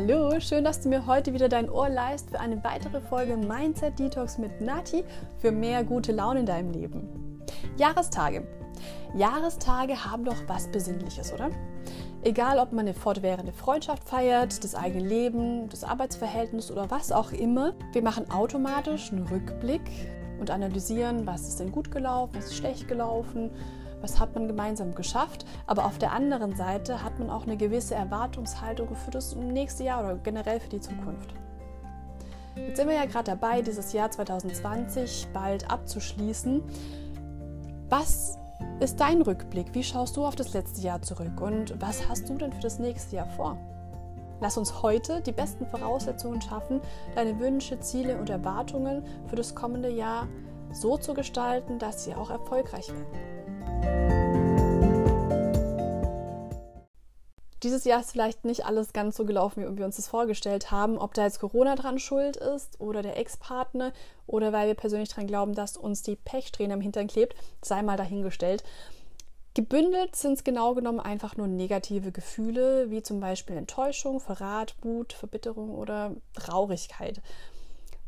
Hallo, schön, dass du mir heute wieder dein Ohr leist für eine weitere Folge Mindset Detox mit Nati für mehr gute Laune in deinem Leben. Jahrestage. Jahrestage haben doch was Besinnliches, oder? Egal, ob man eine fortwährende Freundschaft feiert, das eigene Leben, das Arbeitsverhältnis oder was auch immer, wir machen automatisch einen Rückblick und analysieren, was ist denn gut gelaufen, was ist schlecht gelaufen, was hat man gemeinsam geschafft. Aber auf der anderen Seite hat man auch eine gewisse Erwartungshaltung für das nächste Jahr oder generell für die Zukunft. Jetzt sind wir ja gerade dabei, dieses Jahr 2020 bald abzuschließen. Was ist dein Rückblick? Wie schaust du auf das letzte Jahr zurück und was hast du denn für das nächste Jahr vor? Lass uns heute die besten Voraussetzungen schaffen, deine Wünsche, Ziele und Erwartungen für das kommende Jahr so zu gestalten, dass sie auch erfolgreich werden. Dieses Jahr ist vielleicht nicht alles ganz so gelaufen, wie wir uns das vorgestellt haben. Ob da jetzt Corona dran schuld ist oder der Ex-Partner oder weil wir persönlich daran glauben, dass uns die Pechsträhne am Hintern klebt, sei mal dahingestellt. Gebündelt sind es genau genommen einfach nur negative Gefühle, wie zum Beispiel Enttäuschung, Verrat, Wut, Verbitterung oder Traurigkeit.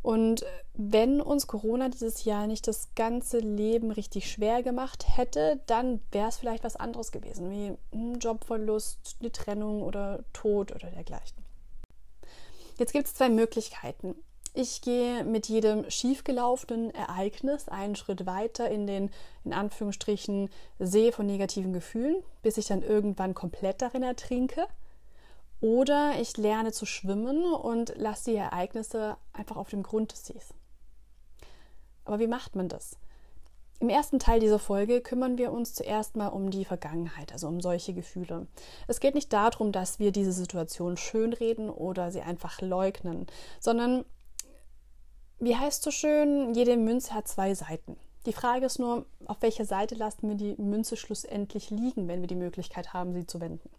Und wenn uns Corona dieses Jahr nicht das ganze Leben richtig schwer gemacht hätte, dann wäre es vielleicht was anderes gewesen, wie ein Jobverlust, eine Trennung oder Tod oder dergleichen. Jetzt gibt es zwei Möglichkeiten. Ich gehe mit jedem schiefgelaufenen Ereignis einen Schritt weiter in den, in Anführungsstrichen, See von negativen Gefühlen, bis ich dann irgendwann komplett darin ertrinke. Oder ich lerne zu schwimmen und lasse die Ereignisse einfach auf dem Grund des Sees. Aber wie macht man das? Im ersten Teil dieser Folge kümmern wir uns zuerst mal um die Vergangenheit, also um solche Gefühle. Es geht nicht darum, dass wir diese Situation schönreden oder sie einfach leugnen, sondern, wie heißt so schön, jede Münze hat zwei Seiten. Die Frage ist nur, auf welcher Seite lassen wir die Münze schlussendlich liegen, wenn wir die Möglichkeit haben, sie zu wenden.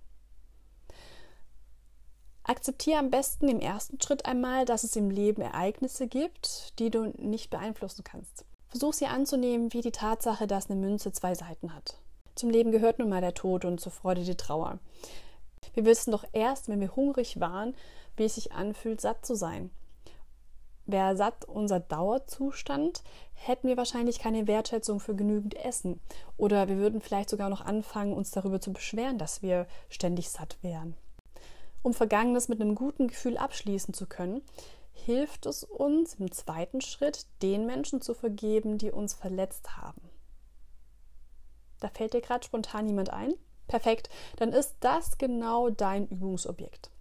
Akzeptiere am besten im ersten Schritt einmal, dass es im Leben Ereignisse gibt, die du nicht beeinflussen kannst. Versuch sie anzunehmen wie die Tatsache, dass eine Münze zwei Seiten hat. Zum Leben gehört nun mal der Tod und zur Freude die Trauer. Wir wissen doch erst, wenn wir hungrig waren, wie es sich anfühlt, satt zu sein. Wäre satt unser Dauerzustand, hätten wir wahrscheinlich keine Wertschätzung für genügend Essen. Oder wir würden vielleicht sogar noch anfangen, uns darüber zu beschweren, dass wir ständig satt wären. Um Vergangenes mit einem guten Gefühl abschließen zu können, hilft es uns im zweiten Schritt, den Menschen zu vergeben, die uns verletzt haben. Da fällt dir gerade spontan jemand ein? Perfekt, dann ist das genau dein Übungsobjekt.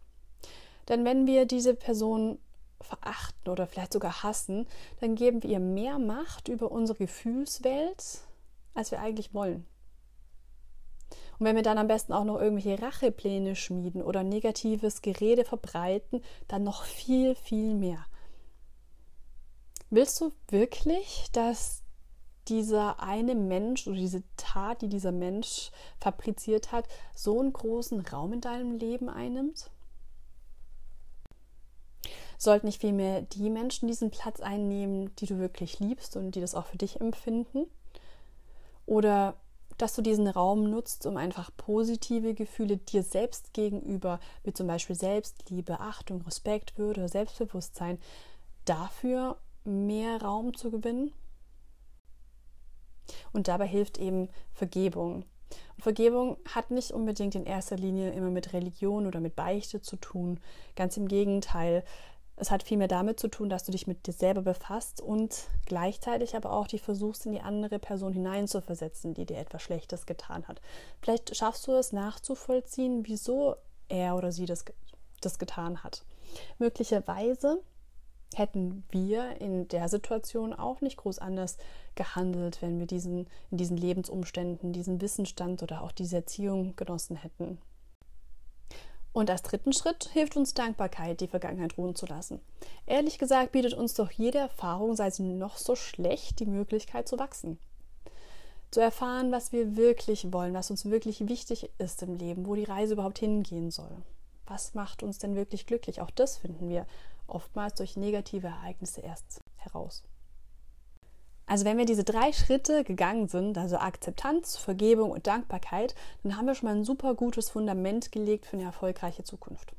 Denn wenn wir diese Person verachten oder vielleicht sogar hassen, dann geben wir ihr mehr Macht über unsere Gefühlswelt, als wir eigentlich wollen. Und wenn wir dann am besten auch noch irgendwelche Rachepläne schmieden oder negatives Gerede verbreiten, dann noch viel, viel mehr. Willst du wirklich, dass dieser eine Mensch oder diese Tat, die dieser Mensch fabriziert hat, so einen großen Raum in deinem Leben einnimmt? Sollten nicht vielmehr die Menschen diesen Platz einnehmen, die du wirklich liebst und die das auch für dich empfinden? Oder dass du diesen Raum nutzt, um einfach positive Gefühle dir selbst gegenüber, wie zum Beispiel Selbstliebe, Achtung, Respekt, Würde, Selbstbewusstsein, dafür mehr Raum zu gewinnen. Und dabei hilft eben Vergebung. Und Vergebung hat nicht unbedingt in erster Linie immer mit Religion oder mit Beichte zu tun. Ganz im Gegenteil. Es hat vielmehr damit zu tun, dass du dich mit dir selber befasst und gleichzeitig aber auch dich versuchst, in die andere Person hineinzuversetzen, die dir etwas Schlechtes getan hat. Vielleicht schaffst du es nachzuvollziehen, wieso er oder sie das, das getan hat. Möglicherweise hätten wir in der Situation auch nicht groß anders gehandelt, wenn wir diesen, in diesen Lebensumständen, diesen Wissensstand oder auch diese Erziehung genossen hätten. Und als dritten Schritt hilft uns Dankbarkeit, die Vergangenheit ruhen zu lassen. Ehrlich gesagt bietet uns doch jede Erfahrung, sei sie noch so schlecht, die Möglichkeit zu wachsen. Zu erfahren, was wir wirklich wollen, was uns wirklich wichtig ist im Leben, wo die Reise überhaupt hingehen soll. Was macht uns denn wirklich glücklich? Auch das finden wir oftmals durch negative Ereignisse erst heraus. Also wenn wir diese drei Schritte gegangen sind, also Akzeptanz, Vergebung und Dankbarkeit, dann haben wir schon mal ein super gutes Fundament gelegt für eine erfolgreiche Zukunft.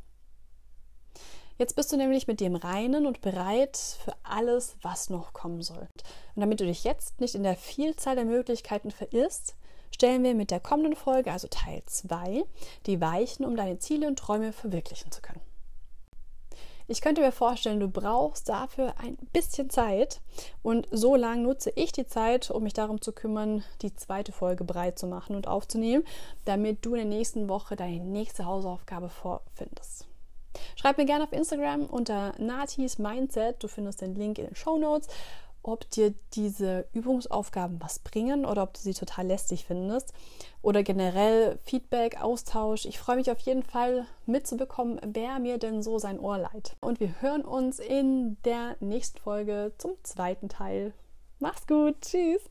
Jetzt bist du nämlich mit dem Reinen und bereit für alles, was noch kommen soll. Und damit du dich jetzt nicht in der Vielzahl der Möglichkeiten verirrst, stellen wir mit der kommenden Folge, also Teil 2, die Weichen, um deine Ziele und Träume verwirklichen zu können. Ich könnte mir vorstellen, du brauchst dafür ein bisschen Zeit. Und so lange nutze ich die Zeit, um mich darum zu kümmern, die zweite Folge bereit zu machen und aufzunehmen, damit du in der nächsten Woche deine nächste Hausaufgabe vorfindest. Schreib mir gerne auf Instagram unter Natis Mindset, du findest den Link in den Show Notes ob dir diese Übungsaufgaben was bringen oder ob du sie total lästig findest oder generell Feedback, Austausch. Ich freue mich auf jeden Fall mitzubekommen, wer mir denn so sein Ohr leiht. Und wir hören uns in der nächsten Folge zum zweiten Teil. Mach's gut, tschüss.